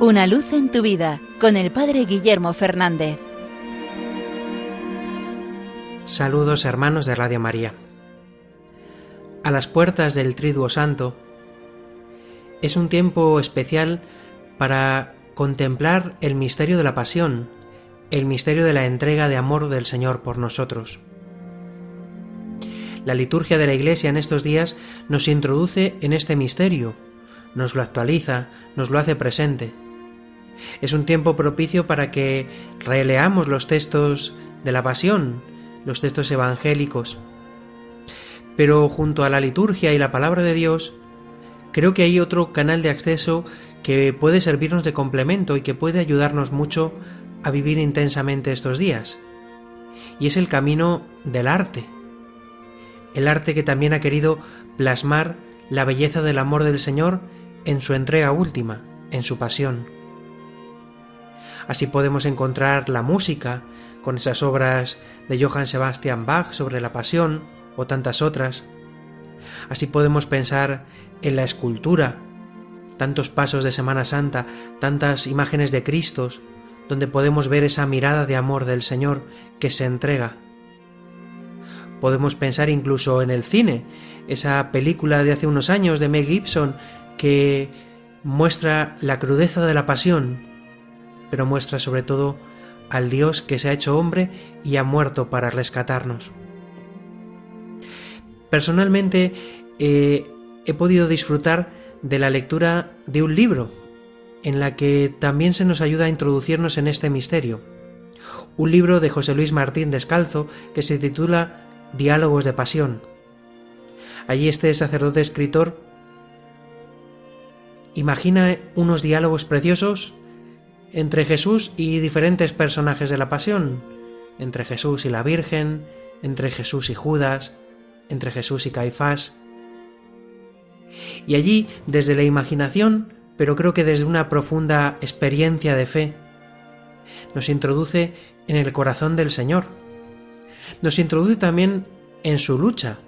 Una luz en tu vida con el Padre Guillermo Fernández. Saludos hermanos de Radio María. A las puertas del Triduo Santo es un tiempo especial para contemplar el misterio de la pasión, el misterio de la entrega de amor del Señor por nosotros. La liturgia de la Iglesia en estos días nos introduce en este misterio, nos lo actualiza, nos lo hace presente. Es un tiempo propicio para que releamos los textos de la Pasión, los textos evangélicos. Pero junto a la liturgia y la palabra de Dios, creo que hay otro canal de acceso que puede servirnos de complemento y que puede ayudarnos mucho a vivir intensamente estos días. Y es el camino del arte. El arte que también ha querido plasmar la belleza del amor del Señor en su entrega última, en su pasión. Así podemos encontrar la música, con esas obras de Johann Sebastian Bach sobre la pasión o tantas otras. Así podemos pensar en la escultura, tantos pasos de Semana Santa, tantas imágenes de Cristos, donde podemos ver esa mirada de amor del Señor que se entrega. Podemos pensar incluso en el cine, esa película de hace unos años de Mel Gibson que muestra la crudeza de la pasión, pero muestra sobre todo al Dios que se ha hecho hombre y ha muerto para rescatarnos. Personalmente eh, he podido disfrutar de la lectura de un libro en la que también se nos ayuda a introducirnos en este misterio. Un libro de José Luis Martín Descalzo que se titula Diálogos de Pasión. Allí este sacerdote escritor imagina unos diálogos preciosos entre Jesús y diferentes personajes de la Pasión, entre Jesús y la Virgen, entre Jesús y Judas, entre Jesús y Caifás. Y allí, desde la imaginación, pero creo que desde una profunda experiencia de fe, nos introduce en el corazón del Señor. Nos introduce también en su lucha,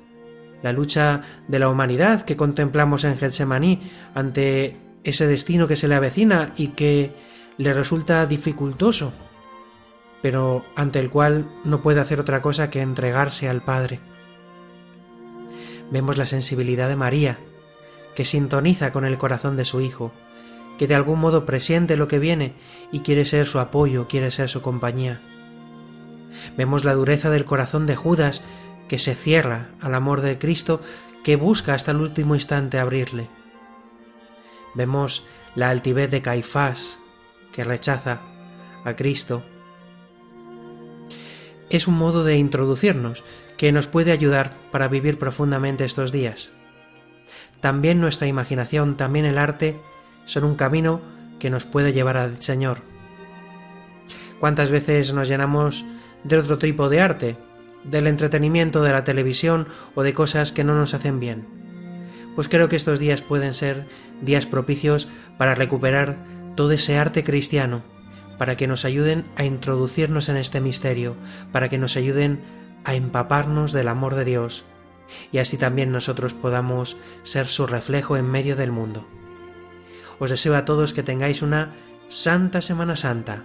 la lucha de la humanidad que contemplamos en Getsemaní ante ese destino que se le avecina y que le resulta dificultoso, pero ante el cual no puede hacer otra cosa que entregarse al Padre. Vemos la sensibilidad de María, que sintoniza con el corazón de su Hijo, que de algún modo presiente lo que viene y quiere ser su apoyo, quiere ser su compañía. Vemos la dureza del corazón de Judas, que se cierra al amor de Cristo, que busca hasta el último instante abrirle. Vemos la altivez de Caifás, que rechaza a Cristo. Es un modo de introducirnos que nos puede ayudar para vivir profundamente estos días. También nuestra imaginación, también el arte, son un camino que nos puede llevar al Señor. ¿Cuántas veces nos llenamos de otro tipo de arte, del entretenimiento de la televisión o de cosas que no nos hacen bien? Pues creo que estos días pueden ser días propicios para recuperar todo ese arte cristiano, para que nos ayuden a introducirnos en este misterio, para que nos ayuden a empaparnos del amor de Dios, y así también nosotros podamos ser su reflejo en medio del mundo. Os deseo a todos que tengáis una santa Semana Santa,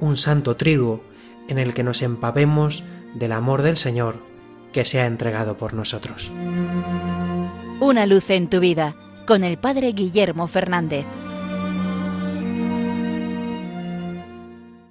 un santo triduo en el que nos empapemos del amor del Señor que se ha entregado por nosotros. Una luz en tu vida con el Padre Guillermo Fernández.